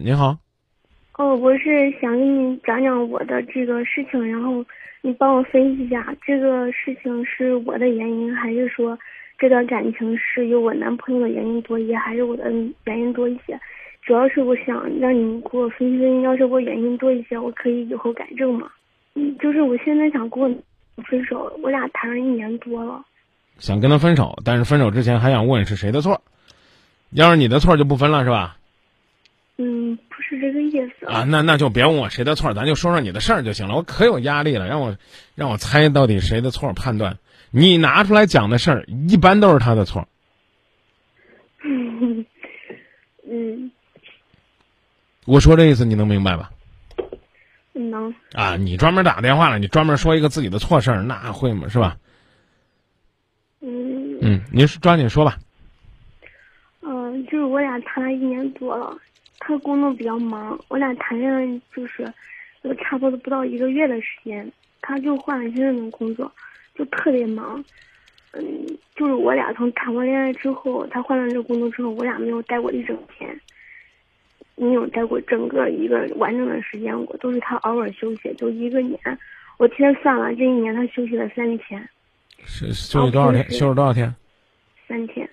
您好，哦，我是想跟你讲讲我的这个事情，然后你帮我分析一下，这个事情是我的原因，还是说这段感情是由我男朋友的原因多一些，还是我的原因多一些？主要是我想让你给我分析分析，要是我原因多一些，我可以以后改正嘛。嗯，就是我现在想跟我分手，我俩谈了一年多了。想跟他分手，但是分手之前还想问是谁的错？要是你的错就不分了是吧？嗯，不是这个意思啊，那那就别问我谁的错，咱就说说你的事儿就行了。我可有压力了，让我让我猜到底谁的错，判断你拿出来讲的事儿，一般都是他的错。嗯 嗯，我说这意思你能明白吧？能啊，你专门打电话了，你专门说一个自己的错事儿，那会吗？是吧？嗯嗯，您抓紧说吧。嗯，就是我俩谈了一年多了。他工作比较忙，我俩谈恋爱就是，就差不多不到一个月的时间，他就换了新的工作，就特别忙。嗯，就是我俩从谈过恋爱之后，他换了这个工作之后，我俩没有待过一整天，没有待过整个一个完整的时间过，都是他偶尔休息。就一个年，我替他算了，这一年他休息了三天。是休息多少天？休息多少天？三天。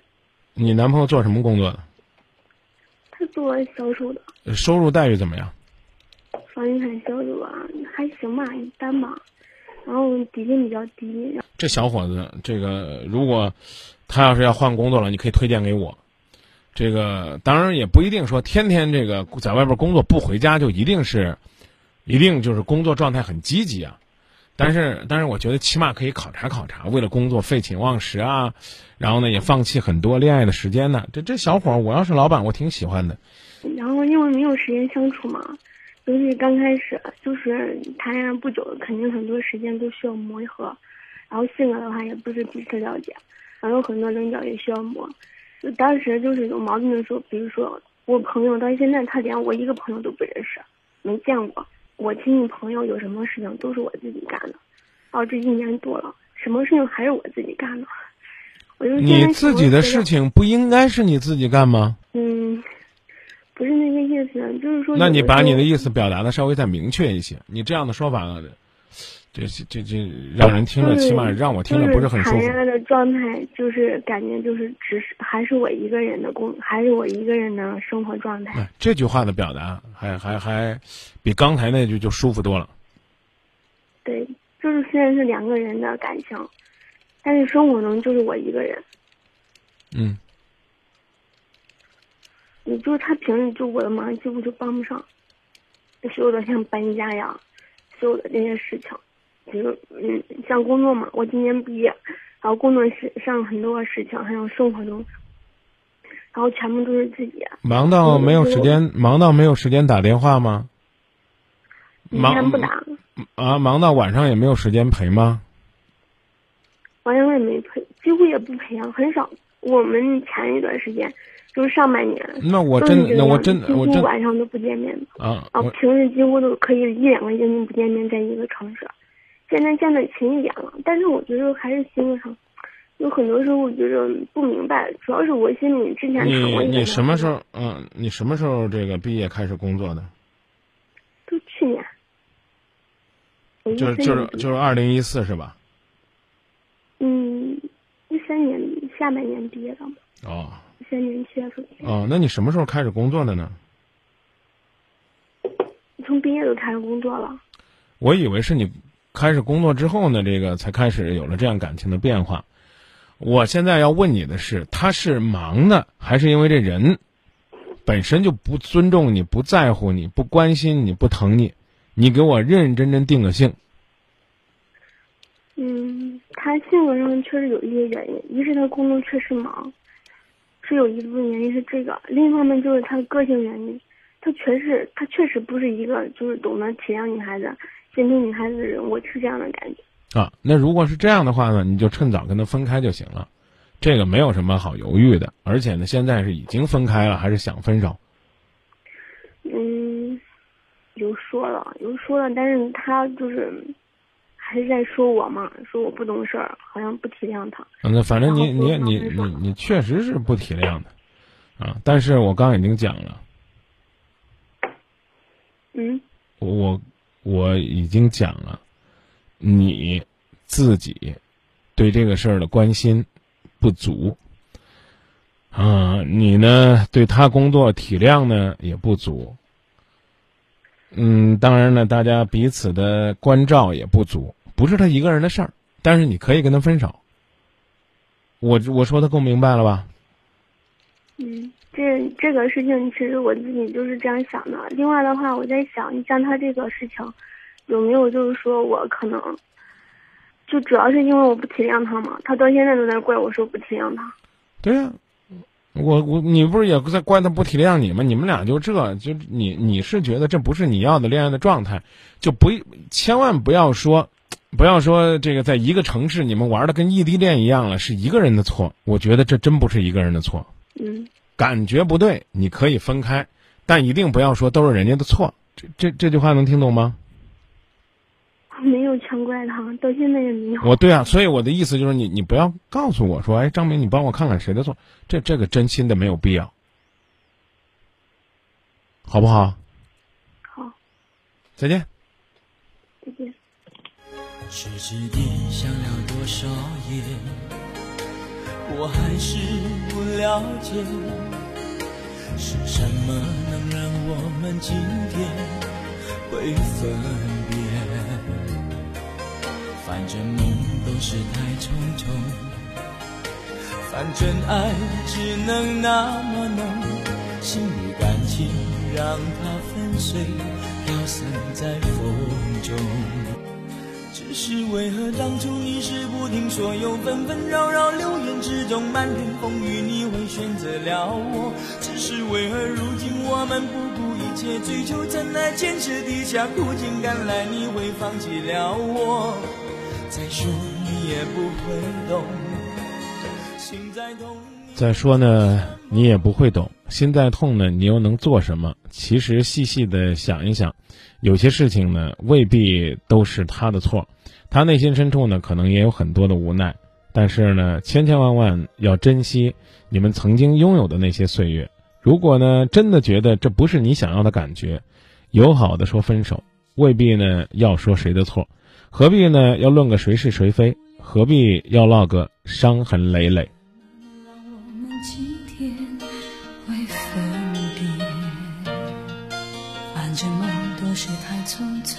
你男朋友做什么工作的？他做销售的，收入待遇怎么样？房地产销售啊，还行吧，一般吧。然后底薪比较低。这小伙子，这个如果他要是要换工作了，你可以推荐给我。这个当然也不一定说天天这个在外边工作不回家就一定是，一定就是工作状态很积极啊。但是，但是我觉得起码可以考察考察，为了工作废寝忘食啊，然后呢也放弃很多恋爱的时间呢。这这小伙儿，我要是老板，我挺喜欢的。然后因为没有时间相处嘛，尤其刚开始就是谈恋爱不久，肯定很多时间都需要磨合。然后性格的话也不是彼此了解，然后很多棱角也需要磨。就当时就是有矛盾的时候，比如说我朋友到现在他连我一个朋友都不认识，没见过。我亲戚朋友有什么事情都是我自己干的，哦，这一年多了，什么事情还是我自己干的。我就你自己的事情不应该是你自己干吗？嗯，不是那个意思，就是说。那你把你的意思表达的稍微再明确一些，你这样的说法。这这这让人听了，起码让我听了不是很舒服。谈恋爱的状态就是感觉就是只是还是我一个人的工，还是我一个人的生活状态。这句话的表达还还还比刚才那句就舒服多了。对，就是虽然是两个人的感情，但是生活中就是我一个人。嗯。你就是他平时就我的忙几乎就帮不上，所有的像搬家呀，所有的这些事情。比如，嗯，像工作嘛，我今年毕业，然后工作室上很多事情，还有生活中，然后全部都是自己。忙到没有时间，忙到没有时间打电话吗？一天不打。啊，忙到晚上也没有时间陪吗？晚上也没陪，几乎也不陪啊，很少。我们前一段时间，就是上半年，那我真，那我真，我真晚上都不见面的啊，啊，平时几乎都可以一两个星期不见面，在一个城市。现在见的勤一点了，但是我觉得还是心理上有很多时候，我觉得不明白。主要是我心里之前你你什么时候？嗯，你什么时候这个毕业开始工作的？就去年。就是就是就是二零一四是吧？嗯，一三年下半年毕业的嘛。哦。一三年七月份。哦，那你什么时候开始工作的呢？从毕业就开始工作了。我以为是你。开始工作之后呢，这个才开始有了这样感情的变化。我现在要问你的是，他是忙呢，还是因为这人本身就不尊重你、不在乎你、不关心你、不疼你？你给我认认真真定个性。嗯，他性格上确实有一些原因，一是他工作确实忙，是有一部分原因是这个；另一方面就是他的个性原因，他确实他确实不是一个就是懂得体谅女孩子。心疼女孩子的人，我是这样的感觉啊。那如果是这样的话呢，你就趁早跟他分开就行了，这个没有什么好犹豫的。而且呢，现在是已经分开了，还是想分手？嗯，有说了，有说了，但是他就是还是在说我嘛，说我不懂事儿，好像不体谅他。那反正你你你你你确实是不体谅的啊。但是我刚已经讲了，嗯我我已经讲了，你自己对这个事儿的关心不足啊，你呢对他工作体谅呢也不足。嗯，当然呢，大家彼此的关照也不足，不是他一个人的事儿，但是你可以跟他分手。我我说的够明白了吧？嗯，这这个事情其实我自己就是这样想的。另外的话，我在想，你像他这个事情，有没有就是说我可能，就主要是因为我不体谅他嘛，他到现在都在怪我说不体谅他。对呀、我我你不是也在怪他不体谅你吗？你们俩就这就你你是觉得这不是你要的恋爱的状态，就不千万不要说，不要说这个在一个城市你们玩的跟异地恋一样了，是一个人的错。我觉得这真不是一个人的错，嗯感觉不对，你可以分开，但一定不要说都是人家的错。这这这句话能听懂吗？没有全怪他，到现在也没有。我对啊，所以我的意思就是你你不要告诉我说，哎，张明，你帮我看看谁的错，这这个真心的没有必要，好不好？好，再见。再见。痴痴地想了多少夜，我还是不了解，是什么能让我们今天会分别？反正梦都是太匆匆，反正爱只能那么浓，心里感情让它粉碎，飘散在风中。是为何当初你是不听所有纷纷扰扰流言之中，漫天风雨你会选择了我？只是为何如今我们不顾一切追求真爱，坚持底下苦尽甘来，你会放弃了我？再说你也不会懂，心再痛。再说呢，你也不会懂，心再痛呢，你又能做什么？其实细细的想一想，有些事情呢，未必都是他的错，他内心深处呢，可能也有很多的无奈。但是呢，千千万万要珍惜你们曾经拥有的那些岁月。如果呢，真的觉得这不是你想要的感觉，友好的说分手，未必呢要说谁的错，何必呢要论个谁是谁非？何必要落个伤痕累累？这梦都是太匆匆，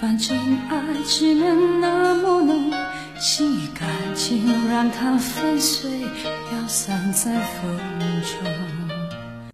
反正爱只能那么浓，心已干净让它粉碎，飘散在风中。